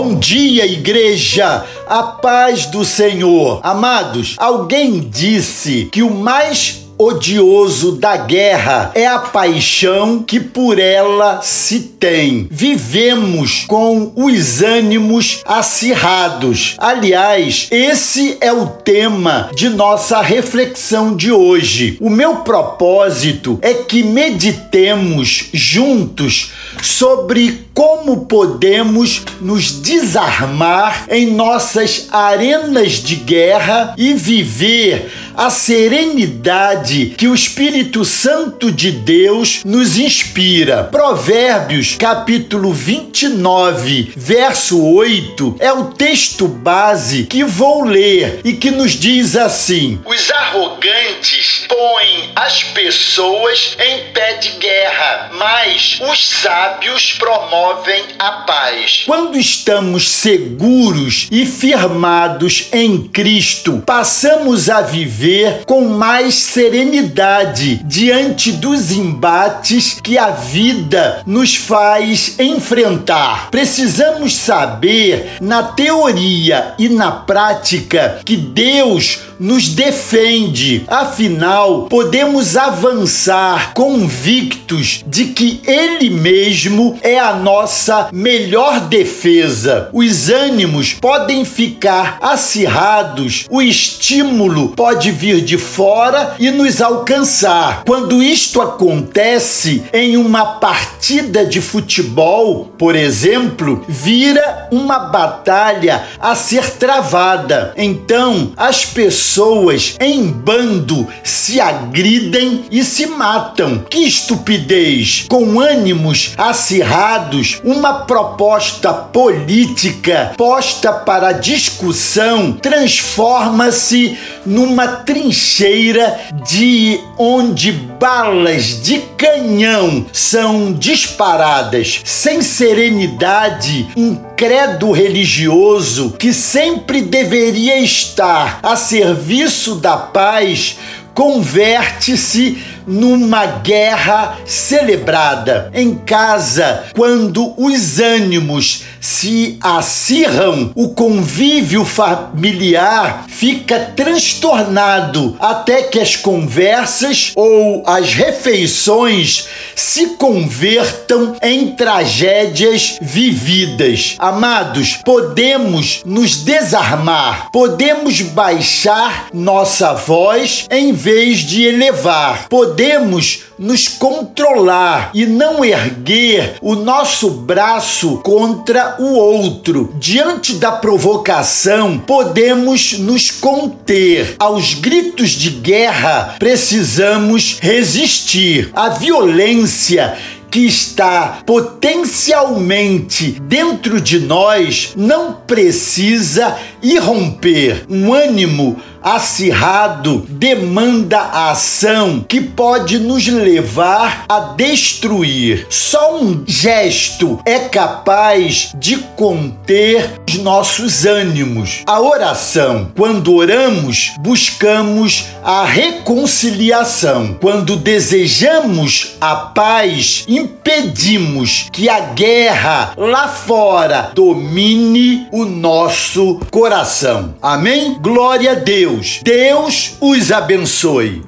Bom dia, igreja! A paz do Senhor. Amados, alguém disse que o mais odioso da guerra é a paixão que por ela se tem. Vivemos com os ânimos acirrados. Aliás, esse é o tema de nossa reflexão de hoje. O meu propósito é que meditemos juntos sobre como podemos nos desarmar em nossas arenas de guerra e viver a serenidade que o Espírito Santo de Deus nos inspira. Provérbios, capítulo 29, verso 8, é o texto base que vou ler e que nos diz assim: Os arrogantes põem as pessoas em pé de guerra, mas os sábios promovem a paz. Quando estamos seguros e firmados em Cristo, passamos a viver viver com mais serenidade diante dos embates que a vida nos faz enfrentar. Precisamos saber, na teoria e na prática, que Deus nos defende. Afinal, podemos avançar convictos de que Ele mesmo é a nossa melhor defesa. Os ânimos podem ficar acirrados, o estímulo pode vir de fora e nos alcançar. Quando isto acontece em uma partida de futebol, por exemplo, vira uma batalha a ser travada. Então, as pessoas em bando se agridem e se matam. Que estupidez! Com ânimos acirrados, uma proposta política posta para discussão transforma-se numa trincheira de onde balas de canhão são disparadas sem serenidade, um credo religioso que sempre deveria estar a serviço da paz converte-se numa guerra celebrada. Em casa, quando os ânimos se acirram, o convívio familiar fica transtornado até que as conversas ou as refeições se convertam em tragédias vividas. Amados, podemos nos desarmar, podemos baixar nossa voz em vez de elevar, podemos nos controlar e não erguer o nosso braço contra o outro. Diante da provocação, podemos nos conter. Aos gritos de guerra, precisamos resistir. A violência que está potencialmente dentro de nós não precisa irromper. Um ânimo acirrado demanda a ação que pode nos levar a destruir. Só um gesto é capaz de conter os nossos ânimos. A oração. Quando oramos, buscamos a reconciliação. Quando desejamos a paz, impedimos que a guerra lá fora domine o nosso coração. Amém? Glória a Deus. Deus os abençoe.